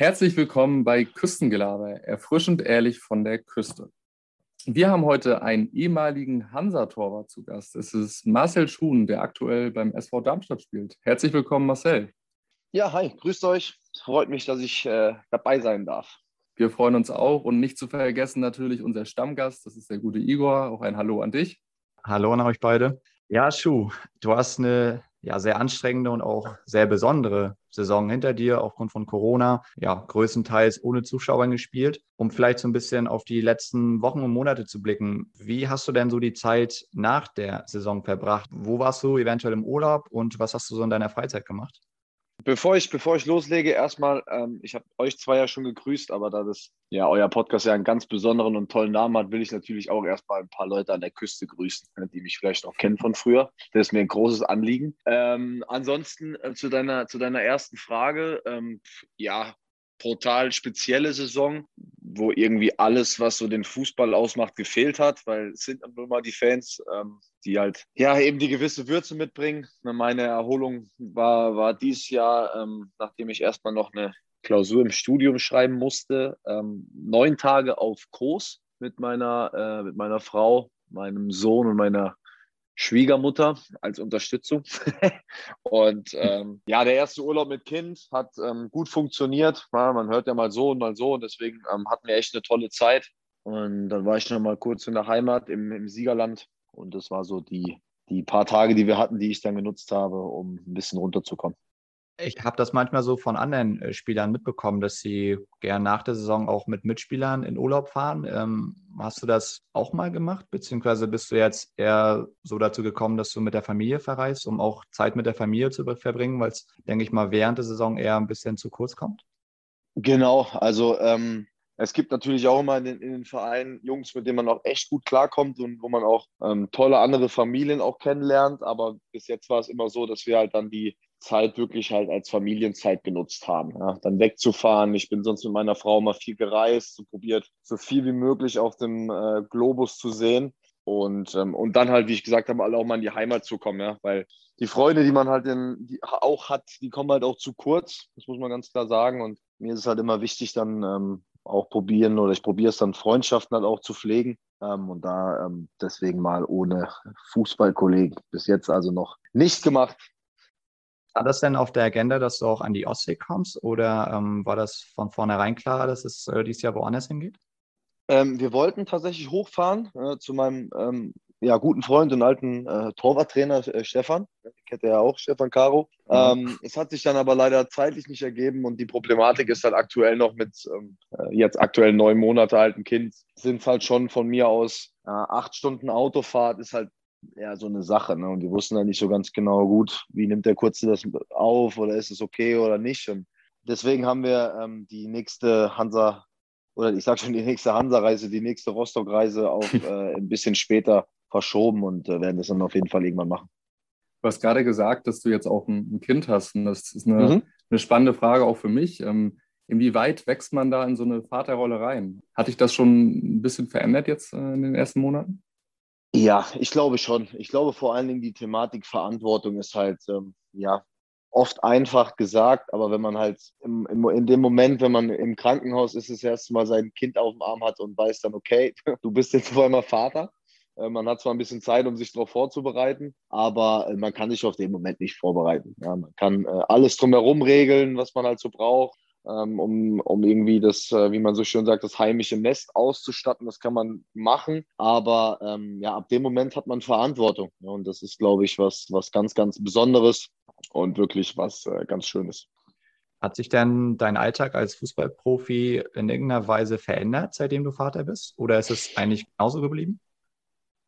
Herzlich willkommen bei Küstengelaber, erfrischend ehrlich von der Küste. Wir haben heute einen ehemaligen Hansa-Torwart zu Gast. Es ist Marcel Schuhn, der aktuell beim SV Darmstadt spielt. Herzlich willkommen, Marcel. Ja, hi, grüßt euch. Freut mich, dass ich äh, dabei sein darf. Wir freuen uns auch und nicht zu vergessen natürlich unser Stammgast, das ist der gute Igor. Auch ein Hallo an dich. Hallo an euch beide. Ja, Schuh, du hast eine ja, sehr anstrengende und auch sehr besondere Saison hinter dir aufgrund von Corona. Ja, größtenteils ohne Zuschauer gespielt. Um vielleicht so ein bisschen auf die letzten Wochen und Monate zu blicken, wie hast du denn so die Zeit nach der Saison verbracht? Wo warst du eventuell im Urlaub und was hast du so in deiner Freizeit gemacht? Bevor ich, bevor ich loslege, erstmal, ähm, ich habe euch zwei ja schon gegrüßt, aber da das ja euer Podcast ja einen ganz besonderen und tollen Namen hat, will ich natürlich auch erstmal ein paar Leute an der Küste grüßen, ne, die mich vielleicht noch kennen von früher. Das ist mir ein großes Anliegen. Ähm, ansonsten äh, zu, deiner, zu deiner ersten Frage, ähm, ja, brutal spezielle Saison, wo irgendwie alles, was so den Fußball ausmacht, gefehlt hat, weil es sind nun mal die Fans, ähm, die halt ja eben die gewisse Würze mitbringen. Meine Erholung war, war dieses Jahr, ähm, nachdem ich erstmal noch eine Klausur im Studium schreiben musste, ähm, neun Tage auf Kurs mit meiner, äh, mit meiner Frau, meinem Sohn und meiner Schwiegermutter als Unterstützung. und ähm, ja, der erste Urlaub mit Kind hat ähm, gut funktioniert. Ja, man hört ja mal so und mal so und deswegen ähm, hatten wir echt eine tolle Zeit. Und dann war ich noch mal kurz in der Heimat im, im Siegerland und das war so die, die paar Tage, die wir hatten, die ich dann genutzt habe, um ein bisschen runterzukommen. Ich habe das manchmal so von anderen äh, Spielern mitbekommen, dass sie gern nach der Saison auch mit Mitspielern in Urlaub fahren. Ähm, hast du das auch mal gemacht? Beziehungsweise bist du jetzt eher so dazu gekommen, dass du mit der Familie verreist, um auch Zeit mit der Familie zu verbringen, weil es, denke ich mal, während der Saison eher ein bisschen zu kurz kommt? Genau, also ähm, es gibt natürlich auch immer in den, in den, Vereinen Jungs, mit denen man auch echt gut klarkommt und wo man auch ähm, tolle andere Familien auch kennenlernt. Aber bis jetzt war es immer so, dass wir halt dann die Zeit wirklich halt als Familienzeit genutzt haben. Ja. Dann wegzufahren. Ich bin sonst mit meiner Frau mal viel gereist, und probiert so viel wie möglich auf dem äh, Globus zu sehen. Und, ähm, und dann halt, wie ich gesagt habe, alle auch mal in die Heimat zu kommen, ja, weil die Freunde, die man halt in, die auch hat, die kommen halt auch zu kurz, das muss man ganz klar sagen. Und mir ist es halt immer wichtig, dann ähm, auch probieren oder ich probiere es dann Freundschaften halt auch zu pflegen ähm, und da ähm, deswegen mal ohne Fußballkollegen bis jetzt also noch nicht gemacht. War das denn auf der Agenda, dass du auch an die Ostsee kommst oder ähm, war das von vornherein klar, dass es äh, dieses Jahr woanders hingeht? Ähm, wir wollten tatsächlich hochfahren äh, zu meinem ähm, ja, guten Freund und alten äh, Torwarttrainer äh, Stefan. Ich kennt ja auch, Stefan Caro. Ähm, es hat sich dann aber leider zeitlich nicht ergeben und die Problematik ist halt aktuell noch mit ähm, äh, jetzt aktuell neun Monate alten Kind, sind es halt schon von mir aus äh, acht Stunden Autofahrt, ist halt ja so eine Sache. Ne? Und die wussten halt nicht so ganz genau gut, wie nimmt der Kurze das auf oder ist es okay oder nicht. Und deswegen haben wir ähm, die nächste Hansa oder ich sage schon die nächste Hansa-Reise, die nächste Rostock-Reise auch äh, ein bisschen später verschoben und äh, werden das dann auf jeden Fall irgendwann machen. Du hast gerade gesagt, dass du jetzt auch ein, ein Kind hast und das ist eine, mhm. eine spannende Frage auch für mich. Ähm, inwieweit wächst man da in so eine Vaterrolle rein? Hat dich das schon ein bisschen verändert jetzt äh, in den ersten Monaten? Ja, ich glaube schon. Ich glaube vor allen Dingen die Thematik Verantwortung ist halt, ähm, ja, oft einfach gesagt, aber wenn man halt im, im, in dem Moment, wenn man im Krankenhaus ist, das erste Mal sein Kind auf dem Arm hat und weiß dann, okay, du bist jetzt auf einmal Vater, äh, man hat zwar ein bisschen Zeit, um sich darauf vorzubereiten, aber äh, man kann sich auf den Moment nicht vorbereiten. Ja, man kann äh, alles drumherum regeln, was man halt so braucht, um, um irgendwie das, wie man so schön sagt, das heimische Nest auszustatten. Das kann man machen, aber ähm, ja, ab dem Moment hat man Verantwortung. Ja, und das ist, glaube ich, was, was ganz, ganz Besonderes und wirklich was äh, ganz Schönes. Hat sich denn dein Alltag als Fußballprofi in irgendeiner Weise verändert, seitdem du Vater bist? Oder ist es eigentlich genauso geblieben?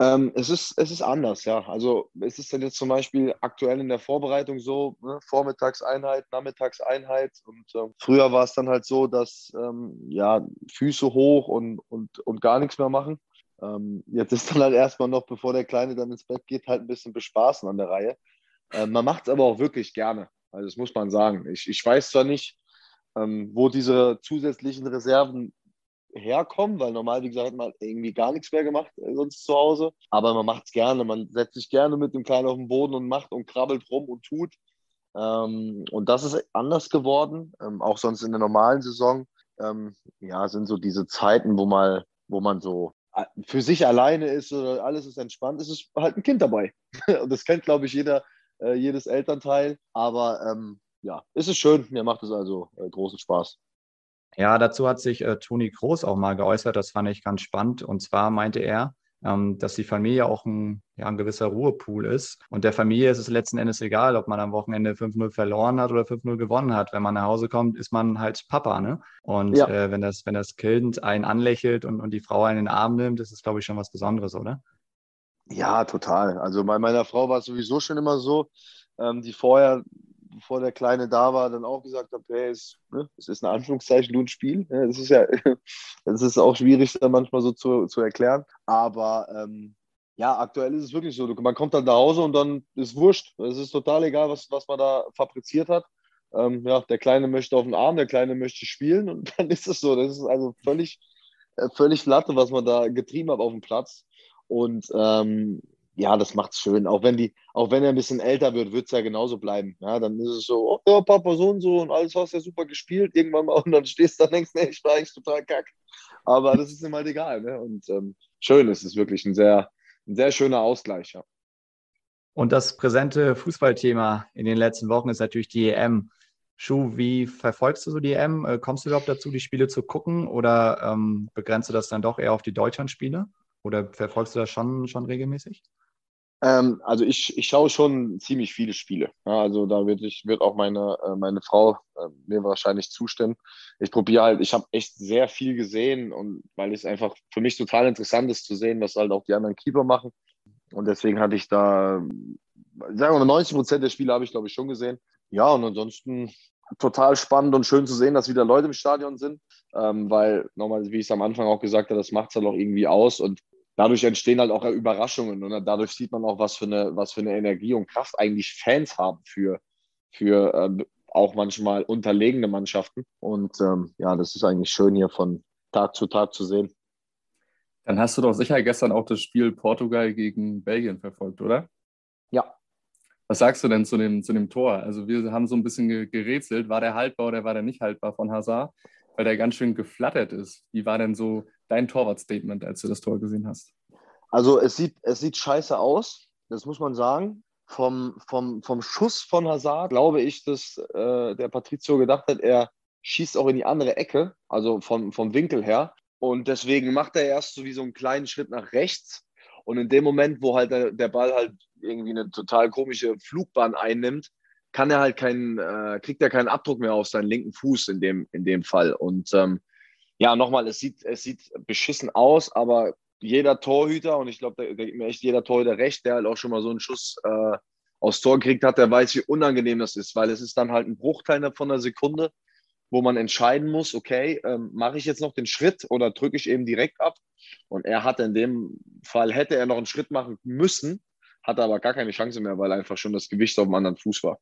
Ähm, es, ist, es ist anders, ja. Also es ist dann jetzt zum Beispiel aktuell in der Vorbereitung so, ne, Vormittagseinheit, Nachmittagseinheit. Und äh, früher war es dann halt so, dass ähm, ja, Füße hoch und, und, und gar nichts mehr machen. Ähm, jetzt ist dann halt erstmal noch, bevor der Kleine dann ins Bett geht, halt ein bisschen bespaßen an der Reihe. Äh, man macht es aber auch wirklich gerne. Also das muss man sagen. Ich, ich weiß zwar nicht, ähm, wo diese zusätzlichen Reserven herkommen, weil normal, wie gesagt, hat man irgendwie gar nichts mehr gemacht äh, sonst zu Hause. Aber man macht es gerne. Man setzt sich gerne mit dem Kleinen auf den Boden und macht und krabbelt rum und tut. Ähm, und das ist anders geworden. Ähm, auch sonst in der normalen Saison ähm, ja, sind so diese Zeiten, wo mal, wo man so äh, für sich alleine ist oder alles ist entspannt, ist es halt ein Kind dabei. und das kennt, glaube ich, jeder, äh, jedes Elternteil. Aber ähm, ja, ist es schön. Mir macht es also äh, großen Spaß. Ja, dazu hat sich äh, Toni Groß auch mal geäußert. Das fand ich ganz spannend. Und zwar meinte er, ähm, dass die Familie auch ein, ja, ein gewisser Ruhepool ist. Und der Familie ist es letzten Endes egal, ob man am Wochenende 5-0 verloren hat oder 5-0 gewonnen hat. Wenn man nach Hause kommt, ist man halt Papa. Ne? Und ja. äh, wenn, das, wenn das Kind einen anlächelt und, und die Frau einen in den Arm nimmt, ist es, glaube ich, schon was Besonderes, oder? Ja, total. Also bei meiner Frau war es sowieso schon immer so, ähm, die vorher bevor der Kleine da war, dann auch gesagt habe, hey, es, ne, es ist ein Anführungszeichen nur ein Spiel. Ja, das ist ja, das ist auch schwierig dann manchmal so zu, zu erklären. Aber ähm, ja, aktuell ist es wirklich so. Man kommt dann nach Hause und dann ist wurscht. Es ist total egal, was, was man da fabriziert hat. Ähm, ja, der Kleine möchte auf den Arm, der Kleine möchte spielen und dann ist es so. Das ist also völlig, äh, völlig Latte, was man da getrieben hat auf dem Platz. Und ähm, ja, das macht es schön. Auch wenn die, auch wenn er ein bisschen älter wird, wird es ja genauso bleiben. Ja, dann ist es so, oh, ja, Papa, so und so und alles hast ja super gespielt irgendwann mal und dann stehst du da und denkst, nee, ich war eigentlich total kack. Aber das ist ihm halt egal. Ne? Und ähm, schön, es ist wirklich ein sehr, ein sehr schöner Ausgleich. Ja. Und das präsente Fußballthema in den letzten Wochen ist natürlich die EM. Schuh, wie verfolgst du so die EM? Äh, kommst du überhaupt dazu, die Spiele zu gucken oder ähm, begrenzt du das dann doch eher auf die Deutschlandspiele? Oder verfolgst du das schon, schon regelmäßig? Ähm, also ich, ich schaue schon ziemlich viele Spiele. Ja, also da wird, ich, wird auch meine, äh, meine Frau äh, mir wahrscheinlich zustimmen. Ich probiere halt, ich habe echt sehr viel gesehen und weil es einfach für mich total interessant ist zu sehen, was halt auch die anderen Keeper machen. Und deswegen hatte ich da, sagen wir mal, 90 Prozent der Spiele habe ich, glaube ich, schon gesehen. Ja, und ansonsten total spannend und schön zu sehen, dass wieder Leute im Stadion sind, ähm, weil nochmal, wie ich es am Anfang auch gesagt habe, das macht es halt auch irgendwie aus und dadurch entstehen halt auch Überraschungen und dadurch sieht man auch, was für eine, was für eine Energie und Kraft eigentlich Fans haben für, für äh, auch manchmal unterlegene Mannschaften. Und ähm, ja, das ist eigentlich schön hier von Tag zu Tag zu sehen. Dann hast du doch sicher gestern auch das Spiel Portugal gegen Belgien verfolgt, oder? Ja. Was sagst du denn zu dem, zu dem Tor? Also wir haben so ein bisschen gerätselt, war der haltbar oder war der nicht haltbar von Hazard, weil der ganz schön geflattert ist. Wie war denn so dein Torwart-Statement, als du das Tor gesehen hast? Also es sieht, es sieht scheiße aus, das muss man sagen. Vom, vom, vom Schuss von Hazard glaube ich, dass äh, der Patrizio gedacht hat, er schießt auch in die andere Ecke, also vom, vom Winkel her. Und deswegen macht er erst so wie so einen kleinen Schritt nach rechts. Und in dem Moment, wo halt der, der Ball halt irgendwie eine total komische Flugbahn einnimmt, kann er halt keinen, äh, kriegt er keinen Abdruck mehr auf seinen linken Fuß in dem, in dem Fall. Und ähm, ja, nochmal, es sieht, es sieht beschissen aus, aber jeder Torhüter, und ich glaube, da, da gibt mir echt jeder Torhüter recht, der halt auch schon mal so einen Schuss äh, aufs Tor gekriegt hat, der weiß, wie unangenehm das ist, weil es ist dann halt ein Bruchteil von einer Sekunde, wo man entscheiden muss, okay, ähm, mache ich jetzt noch den Schritt oder drücke ich eben direkt ab? Und er hatte in dem Fall, hätte er noch einen Schritt machen müssen, hatte aber gar keine Chance mehr, weil einfach schon das Gewicht auf dem anderen Fuß war.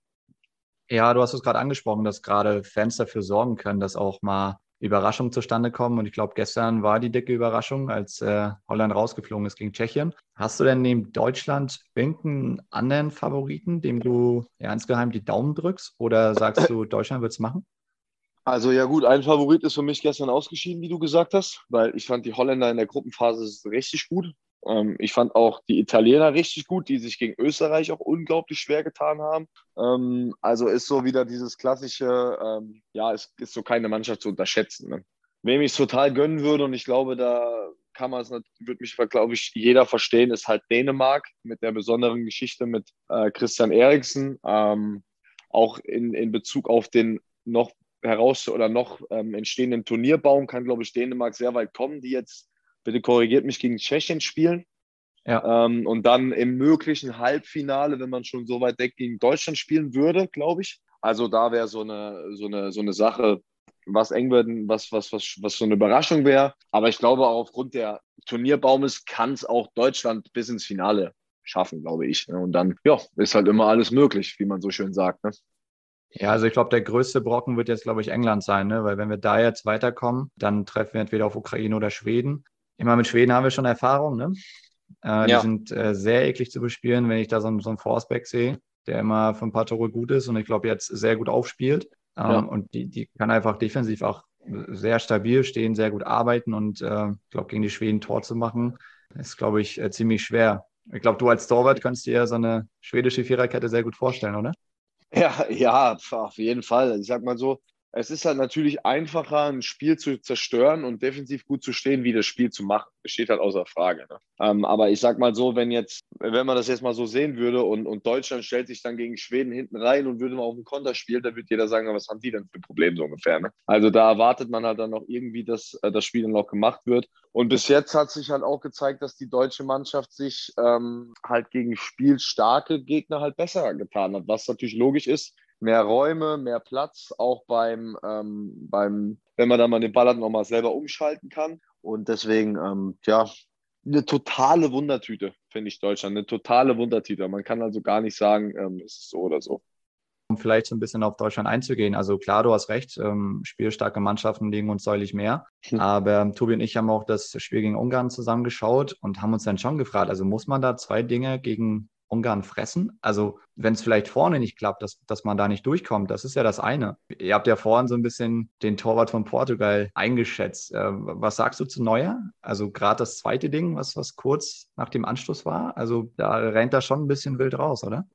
Ja, du hast es gerade angesprochen, dass gerade Fans dafür sorgen können, dass auch mal Überraschungen zustande kommen. Und ich glaube, gestern war die dicke Überraschung, als äh, Holland rausgeflogen ist gegen Tschechien. Hast du denn neben Deutschland irgendeinen anderen Favoriten, dem du ja, insgeheim die Daumen drückst? Oder sagst du, Deutschland wird es machen? Also ja gut, ein Favorit ist für mich gestern ausgeschieden, wie du gesagt hast, weil ich fand die Holländer in der Gruppenphase richtig gut. Ähm, ich fand auch die Italiener richtig gut, die sich gegen Österreich auch unglaublich schwer getan haben. Ähm, also ist so wieder dieses klassische, ähm, ja, es ist so keine Mannschaft zu unterschätzen. Ne? Wem ich es total gönnen würde, und ich glaube, da kann man es, würde mich, glaube ich, jeder verstehen, ist halt Dänemark mit der besonderen Geschichte mit äh, Christian Eriksen. Ähm, auch in, in Bezug auf den noch heraus oder noch ähm, entstehenden Turnierbaum kann, glaube ich, Dänemark sehr weit kommen, die jetzt bitte korrigiert mich, gegen Tschechien spielen. Ja. Ähm, und dann im möglichen Halbfinale, wenn man schon so weit deckt, gegen Deutschland spielen würde, glaube ich. Also da wäre so eine, so, eine, so eine Sache, was eng wird, was, was, was, was so eine Überraschung wäre. Aber ich glaube, auch aufgrund der Turnierbaumes kann es auch Deutschland bis ins Finale schaffen, glaube ich. Ne? Und dann, ja, ist halt immer alles möglich, wie man so schön sagt. Ne? Ja, also ich glaube, der größte Brocken wird jetzt, glaube ich, England sein, ne? weil wenn wir da jetzt weiterkommen, dann treffen wir entweder auf Ukraine oder Schweden. Immer mit Schweden haben wir schon Erfahrung, ne? Äh, ja. Die sind äh, sehr eklig zu bespielen, wenn ich da so, so einen Forsberg sehe. der immer für ein paar Tore gut ist und ich glaube jetzt sehr gut aufspielt. Ähm, ja. Und die, die kann einfach defensiv auch sehr stabil stehen, sehr gut arbeiten und äh, ich glaube, gegen die Schweden Tor zu machen, ist, glaube ich, äh, ziemlich schwer. Ich glaube, du als Torwart kannst dir so eine schwedische Viererkette sehr gut vorstellen, oder? Ja, ja, auf jeden Fall. Ich sag mal so, es ist halt natürlich einfacher, ein Spiel zu zerstören und defensiv gut zu stehen, wie das Spiel zu machen. Das steht halt außer Frage. Ne? Ähm, aber ich sag mal so, wenn jetzt, wenn man das jetzt mal so sehen würde und, und Deutschland stellt sich dann gegen Schweden hinten rein und würde mal auf den Konter spielen, dann würde jeder sagen, was haben die denn für Probleme so ungefähr. Ne? Also da erwartet man halt dann noch irgendwie, dass äh, das Spiel dann noch gemacht wird. Und bis jetzt hat sich halt auch gezeigt, dass die deutsche Mannschaft sich ähm, halt gegen spielstarke Gegner halt besser getan hat, was natürlich logisch ist mehr Räume, mehr Platz, auch beim, ähm, beim wenn man dann mal den Ball hat, nochmal selber umschalten kann. Und deswegen, ähm, ja, eine totale Wundertüte, finde ich Deutschland. Eine totale Wundertüte. Man kann also gar nicht sagen, ähm, es ist so oder so. Um vielleicht so ein bisschen auf Deutschland einzugehen. Also klar, du hast recht, ähm, spielstarke Mannschaften liegen uns deutlich mehr. Hm. Aber ähm, Tobi und ich haben auch das Spiel gegen Ungarn zusammengeschaut und haben uns dann schon gefragt, also muss man da zwei Dinge gegen Ungarn fressen. Also wenn es vielleicht vorne nicht klappt, dass, dass man da nicht durchkommt, das ist ja das eine. Ihr habt ja vorhin so ein bisschen den Torwart von Portugal eingeschätzt. Äh, was sagst du zu Neuer? Also gerade das zweite Ding, was, was kurz nach dem Anschluss war. Also da rennt er schon ein bisschen wild raus, oder?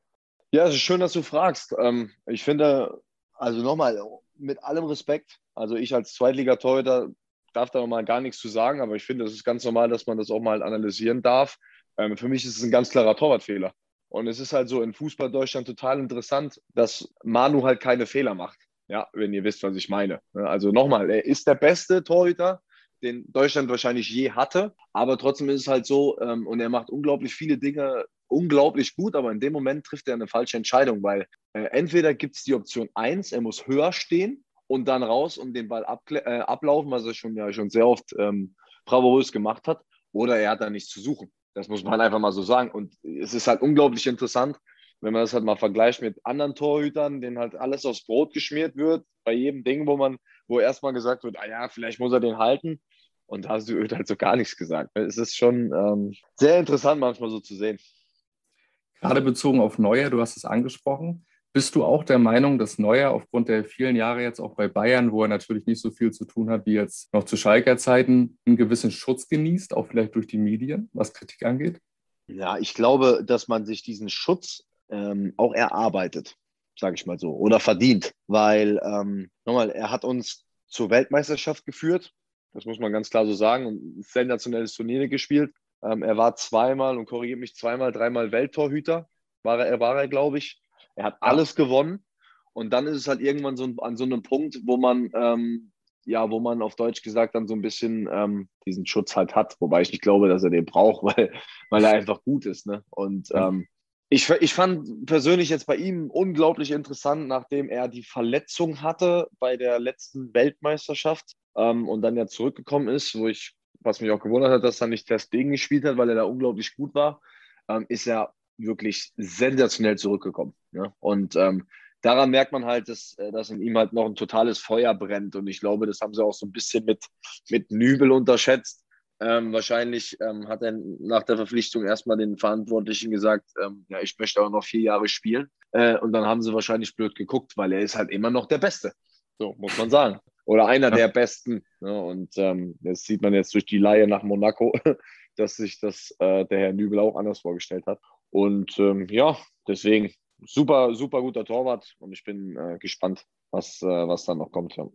Ja, es ist schön, dass du fragst. Ähm, ich finde, also nochmal, mit allem Respekt, also ich als Zweitligatorhüter darf da nochmal gar nichts zu sagen, aber ich finde, es ist ganz normal, dass man das auch mal analysieren darf. Ähm, für mich ist es ein ganz klarer Torwartfehler. Und es ist halt so in Fußball Deutschland total interessant, dass Manu halt keine Fehler macht. Ja, wenn ihr wisst, was ich meine. Also nochmal, er ist der beste Torhüter, den Deutschland wahrscheinlich je hatte. Aber trotzdem ist es halt so, ähm, und er macht unglaublich viele Dinge unglaublich gut, aber in dem Moment trifft er eine falsche Entscheidung, weil äh, entweder gibt es die Option 1, er muss höher stehen und dann raus und den Ball äh, ablaufen, was er schon ja schon sehr oft ähm, bravourös gemacht hat, oder er hat da nichts zu suchen. Das muss man einfach mal so sagen. Und es ist halt unglaublich interessant, wenn man das halt mal vergleicht mit anderen Torhütern, denen halt alles aufs Brot geschmiert wird, bei jedem Ding, wo man, wo erstmal gesagt wird, ah ja, vielleicht muss er den halten. Und da wird halt so gar nichts gesagt. Es ist schon ähm, sehr interessant manchmal so zu sehen. Gerade bezogen auf Neuer, du hast es angesprochen. Bist du auch der Meinung, dass Neuer aufgrund der vielen Jahre jetzt auch bei Bayern, wo er natürlich nicht so viel zu tun hat wie jetzt noch zu Schalker Zeiten, einen gewissen Schutz genießt, auch vielleicht durch die Medien, was Kritik angeht? Ja, ich glaube, dass man sich diesen Schutz ähm, auch erarbeitet, sage ich mal so, oder verdient, weil ähm, nochmal, er hat uns zur Weltmeisterschaft geführt, das muss man ganz klar so sagen, ein sensationelles Turnier gespielt. Ähm, er war zweimal und korrigiert mich zweimal, dreimal Welttorhüter, war er, war er glaube ich. Er hat alles gewonnen. Und dann ist es halt irgendwann so an so einem Punkt, wo man, ähm, ja, wo man auf Deutsch gesagt dann so ein bisschen ähm, diesen Schutz halt hat. Wobei ich nicht glaube, dass er den braucht, weil, weil er einfach gut ist. Ne? Und ähm, ich, ich fand persönlich jetzt bei ihm unglaublich interessant, nachdem er die Verletzung hatte bei der letzten Weltmeisterschaft ähm, und dann ja zurückgekommen ist, wo ich, was mich auch gewundert hat, dass er nicht Test gegen gespielt hat, weil er da unglaublich gut war, ähm, ist er wirklich sensationell zurückgekommen. Ne? Und ähm, daran merkt man halt, dass, äh, dass in ihm halt noch ein totales Feuer brennt. Und ich glaube, das haben sie auch so ein bisschen mit, mit Nübel unterschätzt. Ähm, wahrscheinlich ähm, hat er nach der Verpflichtung erstmal den Verantwortlichen gesagt, ähm, ja, ich möchte auch noch vier Jahre spielen. Äh, und dann haben sie wahrscheinlich blöd geguckt, weil er ist halt immer noch der Beste. So muss man sagen. Oder einer ja. der Besten. Ne? Und ähm, das sieht man jetzt durch die Laie nach Monaco, dass sich das äh, der Herr Nübel auch anders vorgestellt hat. Und ähm, ja, deswegen super, super guter Torwart und ich bin äh, gespannt, was, äh, was dann noch kommt. Ja.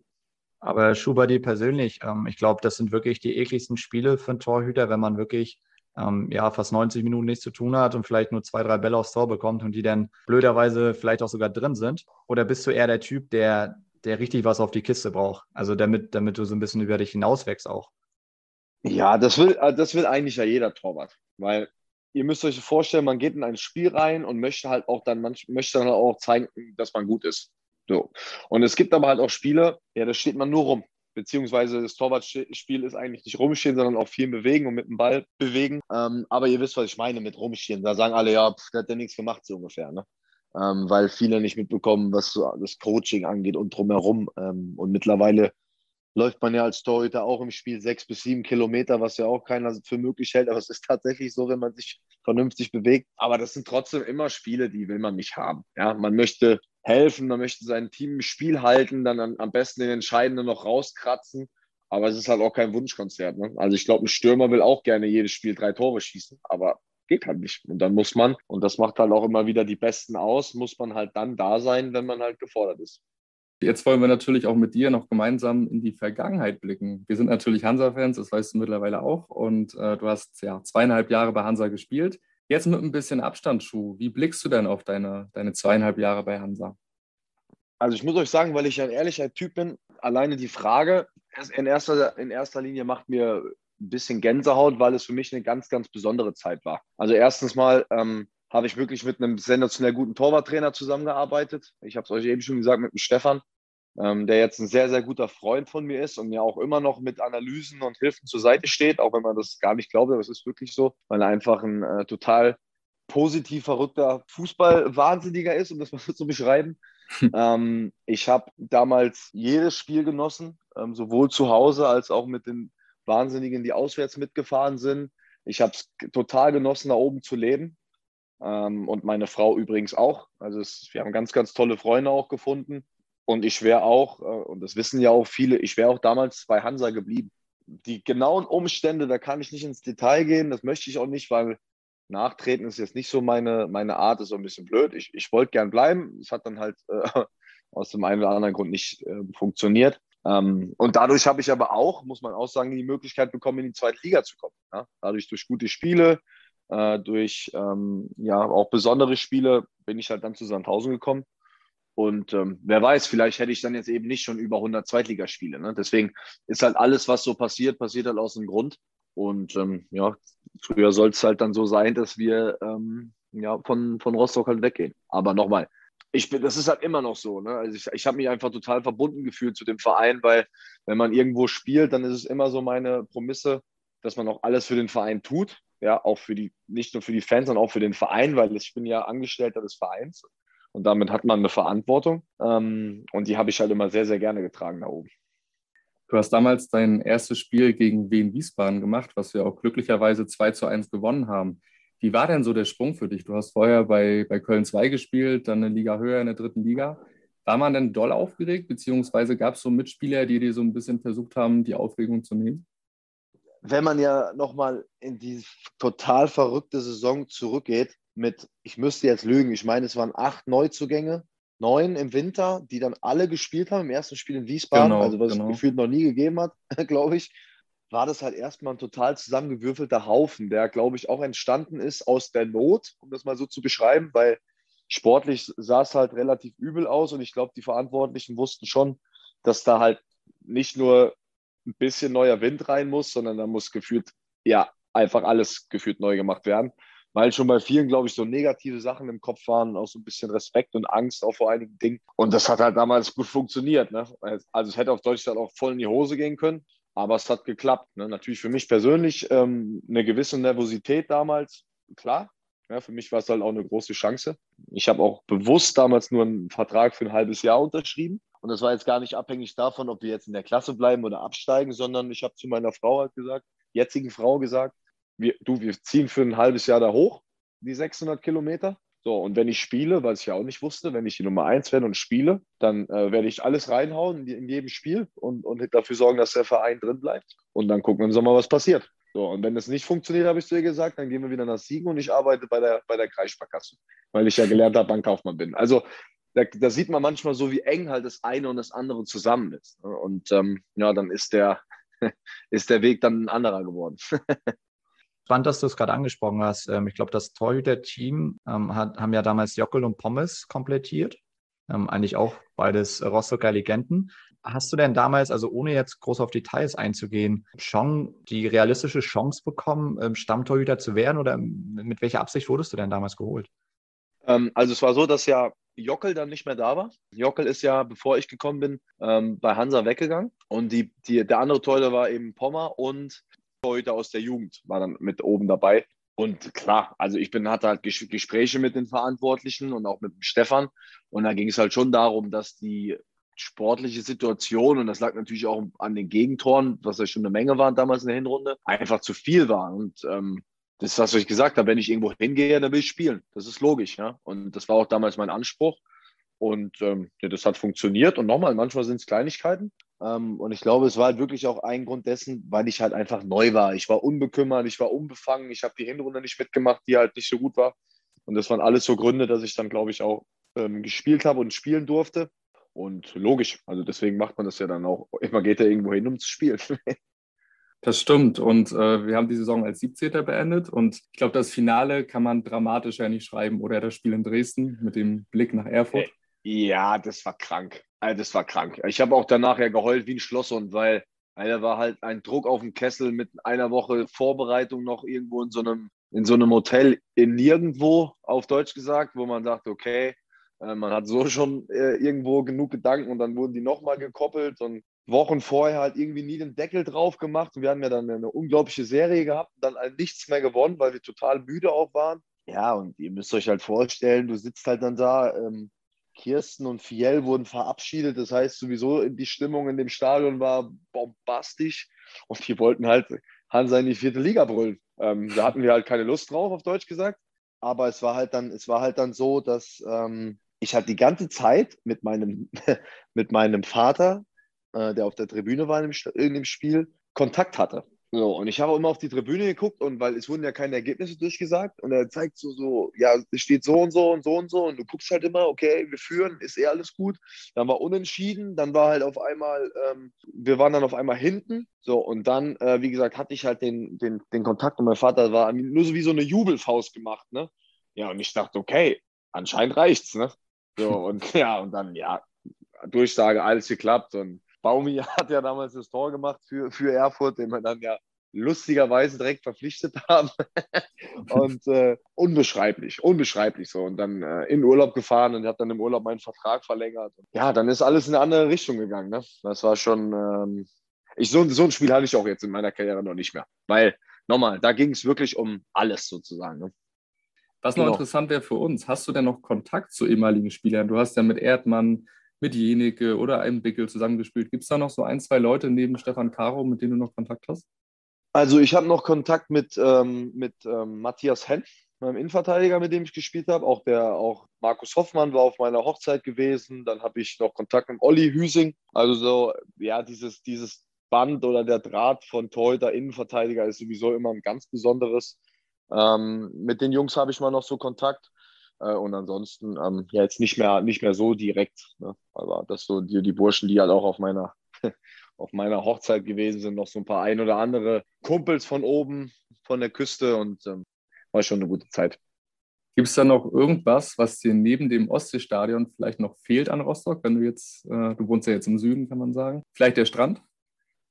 Aber Schubadi persönlich, ähm, ich glaube, das sind wirklich die ekligsten Spiele für einen Torhüter, wenn man wirklich ähm, ja, fast 90 Minuten nichts zu tun hat und vielleicht nur zwei, drei Bälle aufs Tor bekommt und die dann blöderweise vielleicht auch sogar drin sind. Oder bist du eher der Typ, der, der richtig was auf die Kiste braucht? Also damit, damit du so ein bisschen über dich hinauswächst auch. Ja, das will, äh, das will eigentlich ja jeder Torwart, weil ihr müsst euch vorstellen, man geht in ein Spiel rein und möchte halt auch dann, man möchte dann auch zeigen, dass man gut ist. So. Und es gibt aber halt auch Spiele, ja, da steht man nur rum. Beziehungsweise das Torwartspiel ist eigentlich nicht rumstehen, sondern auch viel bewegen und mit dem Ball bewegen. Ähm, aber ihr wisst, was ich meine mit rumstehen. Da sagen alle, ja, pff, der hat ja nichts gemacht, so ungefähr. Ne? Ähm, weil viele nicht mitbekommen, was das Coaching angeht und drumherum. Ähm, und mittlerweile läuft man ja als Torhüter auch im Spiel sechs bis sieben Kilometer, was ja auch keiner für möglich hält. Aber es ist tatsächlich so, wenn man sich vernünftig bewegt. Aber das sind trotzdem immer Spiele, die will man nicht haben. Ja, man möchte helfen, man möchte sein Team im Spiel halten, dann am besten den Entscheidenden noch rauskratzen. Aber es ist halt auch kein Wunschkonzert. Ne? Also ich glaube, ein Stürmer will auch gerne jedes Spiel drei Tore schießen, aber geht halt nicht. Und dann muss man, und das macht halt auch immer wieder die Besten aus, muss man halt dann da sein, wenn man halt gefordert ist. Jetzt wollen wir natürlich auch mit dir noch gemeinsam in die Vergangenheit blicken. Wir sind natürlich Hansa-Fans, das weißt du mittlerweile auch. Und äh, du hast ja zweieinhalb Jahre bei Hansa gespielt. Jetzt mit ein bisschen Abstand, Schuh. Wie blickst du denn auf deine, deine zweieinhalb Jahre bei Hansa? Also ich muss euch sagen, weil ich ein ehrlicher Typ bin, alleine die Frage in erster, in erster Linie macht mir ein bisschen Gänsehaut, weil es für mich eine ganz, ganz besondere Zeit war. Also erstens mal ähm, habe ich wirklich mit einem sensationell guten Torwarttrainer zusammengearbeitet. Ich habe es euch eben schon gesagt mit dem Stefan, ähm, der jetzt ein sehr, sehr guter Freund von mir ist und mir auch immer noch mit Analysen und Hilfen zur Seite steht, auch wenn man das gar nicht glaubt, aber es ist wirklich so, weil er einfach ein äh, total positiv verrückter Fußball-Wahnsinniger ist, um das mal so zu beschreiben. ähm, ich habe damals jedes Spiel genossen, ähm, sowohl zu Hause als auch mit den Wahnsinnigen, die auswärts mitgefahren sind. Ich habe es total genossen, da oben zu leben. Ähm, und meine Frau übrigens auch. Also es, wir haben ganz, ganz tolle Freunde auch gefunden. Und ich wäre auch, äh, und das wissen ja auch viele, ich wäre auch damals bei Hansa geblieben. Die genauen Umstände, da kann ich nicht ins Detail gehen, das möchte ich auch nicht, weil Nachtreten ist jetzt nicht so meine, meine Art, ist so ein bisschen blöd. Ich, ich wollte gern bleiben, es hat dann halt äh, aus dem einen oder anderen Grund nicht äh, funktioniert. Ähm, und dadurch habe ich aber auch, muss man auch sagen, die Möglichkeit bekommen, in die zweite Liga zu kommen. Ja? Dadurch durch gute Spiele, äh, durch ähm, ja auch besondere Spiele bin ich halt dann zu Sandhausen gekommen. Und ähm, wer weiß, vielleicht hätte ich dann jetzt eben nicht schon über 100 Zweitligaspiele. Ne? Deswegen ist halt alles, was so passiert, passiert halt aus dem Grund. Und ähm, ja, früher soll es halt dann so sein, dass wir ähm, ja, von, von Rostock halt weggehen. Aber nochmal, ich bin, das ist halt immer noch so. Ne? Also ich, ich habe mich einfach total verbunden gefühlt zu dem Verein, weil wenn man irgendwo spielt, dann ist es immer so meine Promisse, dass man auch alles für den Verein tut. Ja, auch für die, nicht nur für die Fans, sondern auch für den Verein, weil ich bin ja Angestellter des Vereins und damit hat man eine Verantwortung. Ähm, und die habe ich halt immer sehr, sehr gerne getragen da oben. Du hast damals dein erstes Spiel gegen Wien Wiesbaden gemacht, was wir auch glücklicherweise 2 zu 1 gewonnen haben. Wie war denn so der Sprung für dich? Du hast vorher bei, bei Köln 2 gespielt, dann eine Liga höher in der dritten Liga. War man denn doll aufgeregt, beziehungsweise gab es so Mitspieler, die dir so ein bisschen versucht haben, die Aufregung zu nehmen? Wenn man ja nochmal in die total verrückte Saison zurückgeht, mit, ich müsste jetzt lügen, ich meine, es waren acht Neuzugänge, neun im Winter, die dann alle gespielt haben im ersten Spiel in Wiesbaden, genau, also was genau. es gefühlt noch nie gegeben hat, glaube ich war das halt erstmal ein total zusammengewürfelter Haufen, der, glaube ich, auch entstanden ist aus der Not, um das mal so zu beschreiben, weil sportlich sah es halt relativ übel aus und ich glaube, die Verantwortlichen wussten schon, dass da halt nicht nur ein bisschen neuer Wind rein muss, sondern da muss gefühlt, ja, einfach alles gefühlt neu gemacht werden, weil schon bei vielen, glaube ich, so negative Sachen im Kopf waren, auch so ein bisschen Respekt und Angst auch vor einigen Dingen. Und das hat halt damals gut funktioniert. Ne? Also es hätte auf Deutschland auch voll in die Hose gehen können. Aber es hat geklappt. Ne? Natürlich für mich persönlich ähm, eine gewisse Nervosität damals, klar. Ja, für mich war es halt auch eine große Chance. Ich habe auch bewusst damals nur einen Vertrag für ein halbes Jahr unterschrieben. Und das war jetzt gar nicht abhängig davon, ob wir jetzt in der Klasse bleiben oder absteigen, sondern ich habe zu meiner Frau halt gesagt, jetzigen Frau gesagt, wir, du, wir ziehen für ein halbes Jahr da hoch, die 600 Kilometer. So, und wenn ich spiele, was ich ja auch nicht wusste, wenn ich die Nummer eins werde und spiele, dann äh, werde ich alles reinhauen in, in jedem Spiel und, und dafür sorgen, dass der Verein drin bleibt. Und dann gucken wir im Sommer, was passiert. So, und wenn das nicht funktioniert, habe ich zu ihr gesagt, dann gehen wir wieder nach Siegen und ich arbeite bei der, bei der Kreissparkasse, weil ich ja gelernter Bankkaufmann bin. Also da, da, sieht man manchmal so, wie eng halt das eine und das andere zusammen ist. Und ähm, ja, dann ist der, ist der Weg dann ein anderer geworden. spannend, dass du es gerade angesprochen hast. Ähm, ich glaube, das Torhüter-Team ähm, haben ja damals Jockel und Pommes komplettiert. Ähm, eigentlich auch beides Rostocker Legenden. Hast du denn damals, also ohne jetzt groß auf Details einzugehen, schon die realistische Chance bekommen, Stammtorhüter zu werden oder mit welcher Absicht wurdest du denn damals geholt? also es war so, dass ja Jockel dann nicht mehr da war. Jockel ist ja, bevor ich gekommen bin, ähm, bei Hansa weggegangen. Und die, die, der andere Torhüter war eben Pommer und Torhüter aus der Jugend war dann mit oben dabei. Und klar, also ich bin, hatte halt Gespräche mit den Verantwortlichen und auch mit Stefan. Und da ging es halt schon darum, dass die sportliche Situation und das lag natürlich auch an den Gegentoren, was ja schon eine Menge waren damals in der Hinrunde, einfach zu viel war. Und ähm, das ist was ich gesagt habe, wenn ich irgendwo hingehe, dann will ich spielen. Das ist logisch, ja. Und das war auch damals mein Anspruch. Und ähm, ja, das hat funktioniert. Und nochmal, manchmal sind es Kleinigkeiten. Ähm, und ich glaube, es war halt wirklich auch ein Grund dessen, weil ich halt einfach neu war. Ich war unbekümmert, ich war unbefangen, ich habe die Hinrunde nicht mitgemacht, die halt nicht so gut war. Und das waren alles so Gründe, dass ich dann, glaube ich, auch ähm, gespielt habe und spielen durfte. Und logisch, also deswegen macht man das ja dann auch. Immer geht er irgendwo hin, um zu spielen. Das stimmt. Und äh, wir haben die Saison als 17. beendet. Und ich glaube, das Finale kann man dramatischer nicht schreiben. Oder das Spiel in Dresden mit dem Blick nach Erfurt. Ja, das war krank. Also das war krank. Ich habe auch danach ja geheult wie ein Schlosshund, weil da war halt ein Druck auf dem Kessel mit einer Woche Vorbereitung noch irgendwo in so einem, in so einem Hotel in nirgendwo, auf Deutsch gesagt, wo man sagt, okay, äh, man hat so schon äh, irgendwo genug Gedanken und dann wurden die nochmal gekoppelt und Wochen vorher halt irgendwie nie den Deckel drauf gemacht. Und wir haben ja dann eine unglaubliche Serie gehabt und dann halt nichts mehr gewonnen, weil wir total müde auch waren. Ja, und ihr müsst euch halt vorstellen, du sitzt halt dann da, ähm, Kirsten und Fiel wurden verabschiedet. Das heißt, sowieso die Stimmung in dem Stadion war bombastisch und die wollten halt Hansa in die vierte Liga brüllen. Ähm, da hatten wir halt keine Lust drauf, auf Deutsch gesagt. Aber es war halt dann, es war halt dann so, dass ähm, ich halt die ganze Zeit mit meinem, mit meinem Vater, äh, der auf der Tribüne war in dem, Spiel, Kontakt hatte. So, und ich habe immer auf die Tribüne geguckt und weil es wurden ja keine Ergebnisse durchgesagt und er zeigt so, so, ja, es steht so und so und so und so und du guckst halt immer, okay, wir führen, ist eh alles gut. Dann war unentschieden, dann war halt auf einmal, ähm, wir waren dann auf einmal hinten. So, und dann, äh, wie gesagt, hatte ich halt den, den, den Kontakt und mein Vater war nur so wie so eine Jubelfaust gemacht, ne? Ja, und ich dachte, okay, anscheinend reicht's, ne? So, und ja, und dann, ja, Durchsage, alles geklappt und Baumi hat ja damals das Tor gemacht für, für Erfurt, den wir dann ja lustigerweise direkt verpflichtet haben. und äh, unbeschreiblich, unbeschreiblich so. Und dann äh, in Urlaub gefahren und habe dann im Urlaub meinen Vertrag verlängert. Ja, dann ist alles in eine andere Richtung gegangen. Ne? Das war schon, ähm, ich, so, so ein Spiel hatte ich auch jetzt in meiner Karriere noch nicht mehr. Weil, nochmal, da ging es wirklich um alles sozusagen. Ne? Was noch genau. interessant wäre für uns, hast du denn noch Kontakt zu ehemaligen Spielern? Du hast ja mit Erdmann, mit Jenike oder einem Bickel zusammengespielt. Gibt es da noch so ein, zwei Leute neben Stefan Caro, mit denen du noch Kontakt hast? Also ich habe noch Kontakt mit, ähm, mit ähm, Matthias Henn, meinem Innenverteidiger, mit dem ich gespielt habe. Auch der, auch Markus Hoffmann war auf meiner Hochzeit gewesen. Dann habe ich noch Kontakt mit Olli Hüsing. Also so, ja, dieses, dieses Band oder der Draht von Torhüter Innenverteidiger ist sowieso immer ein ganz besonderes. Ähm, mit den Jungs habe ich mal noch so Kontakt. Äh, und ansonsten ähm, ja jetzt nicht mehr, nicht mehr so direkt. Ne? Aber das so die, die Burschen, die halt auch auf meiner, auf meiner Hochzeit gewesen sind, noch so ein paar ein oder andere Kumpels von oben, von der Küste und ähm, war schon eine gute Zeit. Gibt es da noch irgendwas, was dir neben dem Ostseestadion vielleicht noch fehlt an Rostock, wenn du jetzt, äh, du wohnst ja jetzt im Süden, kann man sagen? Vielleicht der Strand?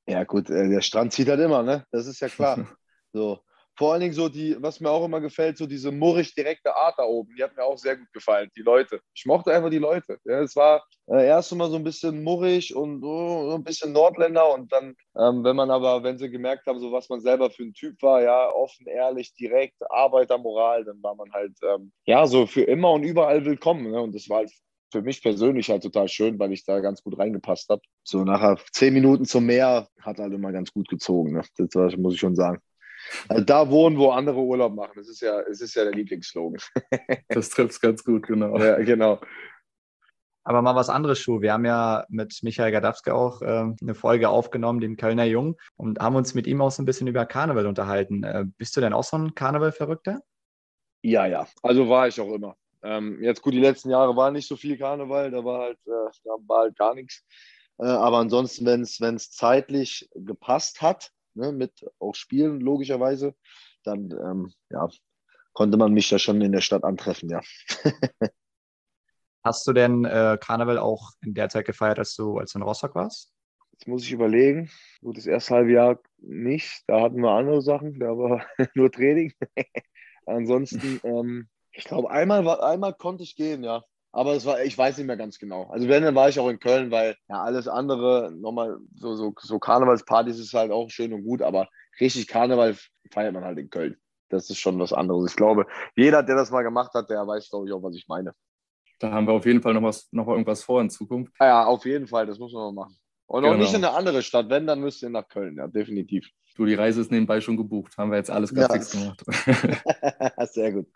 Ja, gut, äh, der Strand zieht halt immer, ne? Das ist ja klar. so, vor allen Dingen so die, was mir auch immer gefällt, so diese murrig direkte Art da oben, die hat mir auch sehr gut gefallen, die Leute. Ich mochte einfach die Leute. Ja, es war äh, erst immer so ein bisschen murrig und so, so ein bisschen Nordländer und dann, ähm, wenn man aber, wenn sie gemerkt haben, so was man selber für ein Typ war, ja, offen, ehrlich, direkt, Arbeitermoral, dann war man halt, ähm, ja, so für immer und überall willkommen. Ne? Und das war halt für mich persönlich halt total schön, weil ich da ganz gut reingepasst habe. So nachher zehn Minuten zum Meer hat halt immer ganz gut gezogen. Ne? Das muss ich schon sagen. Also da wohnen, wo andere Urlaub machen. Das ist ja, es ist ja der Lieblingsslogan. das trifft es ganz gut, genau. Ja, genau. Aber mal was anderes, Schuh. Wir haben ja mit Michael Gadawski auch äh, eine Folge aufgenommen, dem Kölner Jung, und haben uns mit ihm auch so ein bisschen über Karneval unterhalten. Äh, bist du denn auch so ein Karneval-Verrückter? Ja, ja. Also war ich auch immer. Ähm, jetzt gut, die letzten Jahre war nicht so viel Karneval, da war halt, äh, da war halt gar nichts. Äh, aber ansonsten, wenn es zeitlich gepasst hat, ne, mit auch Spielen, logischerweise, dann ähm, ja, konnte man mich da schon in der Stadt antreffen, ja. Hast du denn äh, Karneval auch in der Zeit gefeiert, als du, als du in Rostock warst? Jetzt muss ich überlegen. Gut, das erste halbe Jahr nicht. Da hatten wir andere Sachen. Da war nur Training. Ansonsten, ähm, ich glaube, einmal, einmal konnte ich gehen, ja. Aber es war, ich weiß nicht mehr ganz genau. Also wenn, dann war ich auch in Köln, weil ja alles andere, nochmal, so, so, so Karnevalspartys ist halt auch schön und gut, aber richtig Karneval feiert man halt in Köln. Das ist schon was anderes. Ich glaube, jeder, der das mal gemacht hat, der weiß, glaube ich, auch, was ich meine. Da haben wir auf jeden Fall noch, was, noch irgendwas vor in Zukunft. Ja, auf jeden Fall, das muss man mal machen. Und genau. auch nicht in eine andere Stadt. Wenn, dann müsst ihr nach Köln, ja, definitiv. Du, die Reise ist nebenbei schon gebucht. Haben wir jetzt alles ganz ja. fix gemacht. Sehr gut.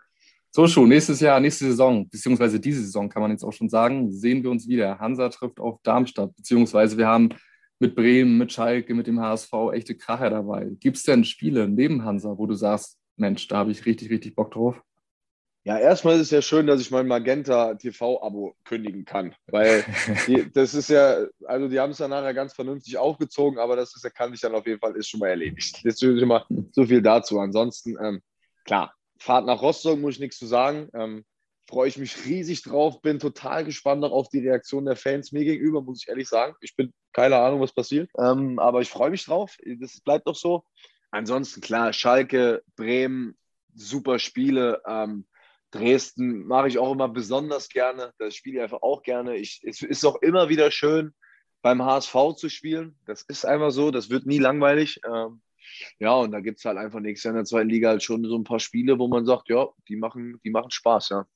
So, schon, nächstes Jahr, nächste Saison, beziehungsweise diese Saison kann man jetzt auch schon sagen, sehen wir uns wieder. Hansa trifft auf Darmstadt, beziehungsweise wir haben mit Bremen, mit Schalke, mit dem HSV echte Kracher dabei. Gibt es denn Spiele neben Hansa, wo du sagst, Mensch, da habe ich richtig, richtig Bock drauf? Ja, erstmal ist es ja schön, dass ich mein Magenta TV-Abo kündigen kann, weil die, das ist ja, also die haben es dann nachher ganz vernünftig aufgezogen, aber das ist ja, kann ich dann auf jeden Fall, ist schon mal erledigt. Jetzt ist immer so viel dazu. Ansonsten, ähm, klar, Fahrt nach Rostock, muss ich nichts zu sagen. Ähm, Freue ich mich riesig drauf, bin total gespannt auf die Reaktion der Fans mir gegenüber, muss ich ehrlich sagen. Ich bin keine Ahnung, was passiert, ähm, aber ich freue mich drauf. Das bleibt doch so. Ansonsten, klar, Schalke, Bremen, super Spiele. Ähm, Dresden mache ich auch immer besonders gerne. Das spiele ich einfach auch gerne. Ich, es ist auch immer wieder schön, beim HSV zu spielen. Das ist einfach so. Das wird nie langweilig. Ähm, ja, und da gibt es halt einfach nächstes Jahr in der zweiten Liga halt schon so ein paar Spiele, wo man sagt, ja, die machen, die machen Spaß, ja.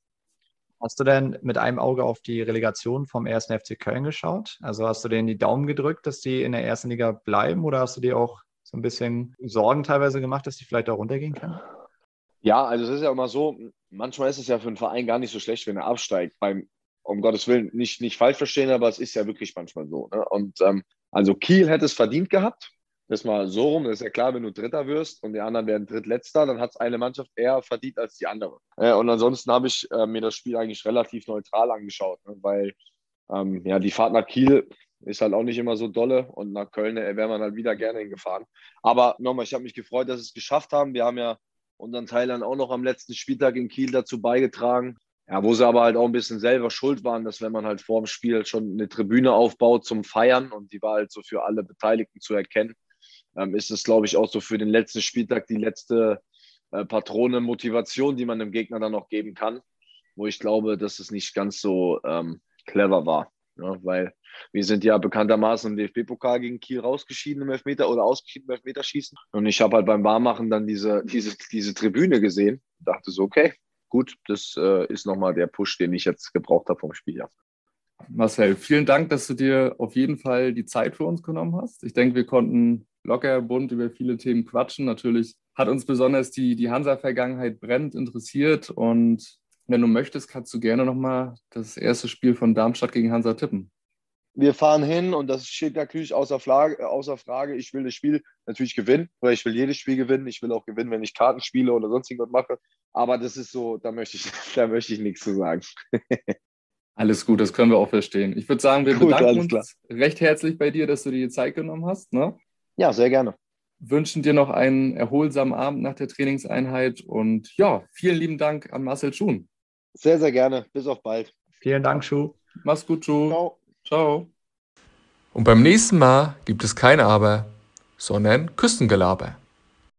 Hast du denn mit einem Auge auf die Relegation vom 1. FC Köln geschaut? Also hast du denen die Daumen gedrückt, dass die in der ersten Liga bleiben oder hast du dir auch so ein bisschen Sorgen teilweise gemacht, dass die vielleicht auch runtergehen können? Ja, also es ist ja immer so, manchmal ist es ja für einen Verein gar nicht so schlecht, wenn er absteigt. Beim, um Gottes Willen, nicht, nicht falsch verstehen, aber es ist ja wirklich manchmal so. Ne? Und ähm, also Kiel hätte es verdient gehabt. Das mal so rum, das ist ja klar, wenn du Dritter wirst und die anderen werden Drittletzter, dann hat es eine Mannschaft eher verdient als die andere. Äh, und ansonsten habe ich äh, mir das Spiel eigentlich relativ neutral angeschaut, ne? weil ähm, ja, die Fahrt nach Kiel ist halt auch nicht immer so dolle und nach Köln äh, wäre man halt wieder gerne hingefahren. Aber nochmal, ich habe mich gefreut, dass sie es geschafft haben. Wir haben ja unseren Teilern auch noch am letzten Spieltag in Kiel dazu beigetragen. Ja, wo sie aber halt auch ein bisschen selber schuld waren, dass wenn man halt vor dem Spiel schon eine Tribüne aufbaut zum Feiern und die war halt so für alle Beteiligten zu erkennen, ähm, ist es, glaube ich, auch so für den letzten Spieltag die letzte äh, Patrone Motivation, die man dem Gegner dann noch geben kann, wo ich glaube, dass es nicht ganz so ähm, clever war. Ja, weil wir sind ja bekanntermaßen im DFB-Pokal gegen Kiel rausgeschieden im Elfmeter oder ausgeschieden im Elfmeterschießen. Und ich habe halt beim Warmachen dann diese, diese, diese Tribüne gesehen. Dachte so, okay, gut, das äh, ist nochmal der Push, den ich jetzt gebraucht habe vom Spiel. Marcel, vielen Dank, dass du dir auf jeden Fall die Zeit für uns genommen hast. Ich denke, wir konnten locker bunt über viele Themen quatschen. Natürlich hat uns besonders die, die Hansa-Vergangenheit brennend interessiert und wenn du möchtest, kannst du gerne nochmal das erste Spiel von Darmstadt gegen Hansa tippen. Wir fahren hin und das steht natürlich außer Frage, außer Frage. Ich will das Spiel natürlich gewinnen, weil ich will jedes Spiel gewinnen. Ich will auch gewinnen, wenn ich Karten spiele oder sonst irgendwas mache. Aber das ist so, da möchte ich, da möchte ich nichts zu sagen. Alles gut, das können wir auch verstehen. Ich würde sagen, wir gut, bedanken uns klar. recht herzlich bei dir, dass du dir die Zeit genommen hast. Ne? Ja, sehr gerne wünschen dir noch einen erholsamen Abend nach der Trainingseinheit und ja, vielen lieben Dank an Marcel Schuhn. Sehr, sehr gerne. Bis auf bald. Vielen Dank, Schuh. Mach's gut, Schuh. Ciao. Ciao. Und beim nächsten Mal gibt es kein Aber, sondern Küstengelaber.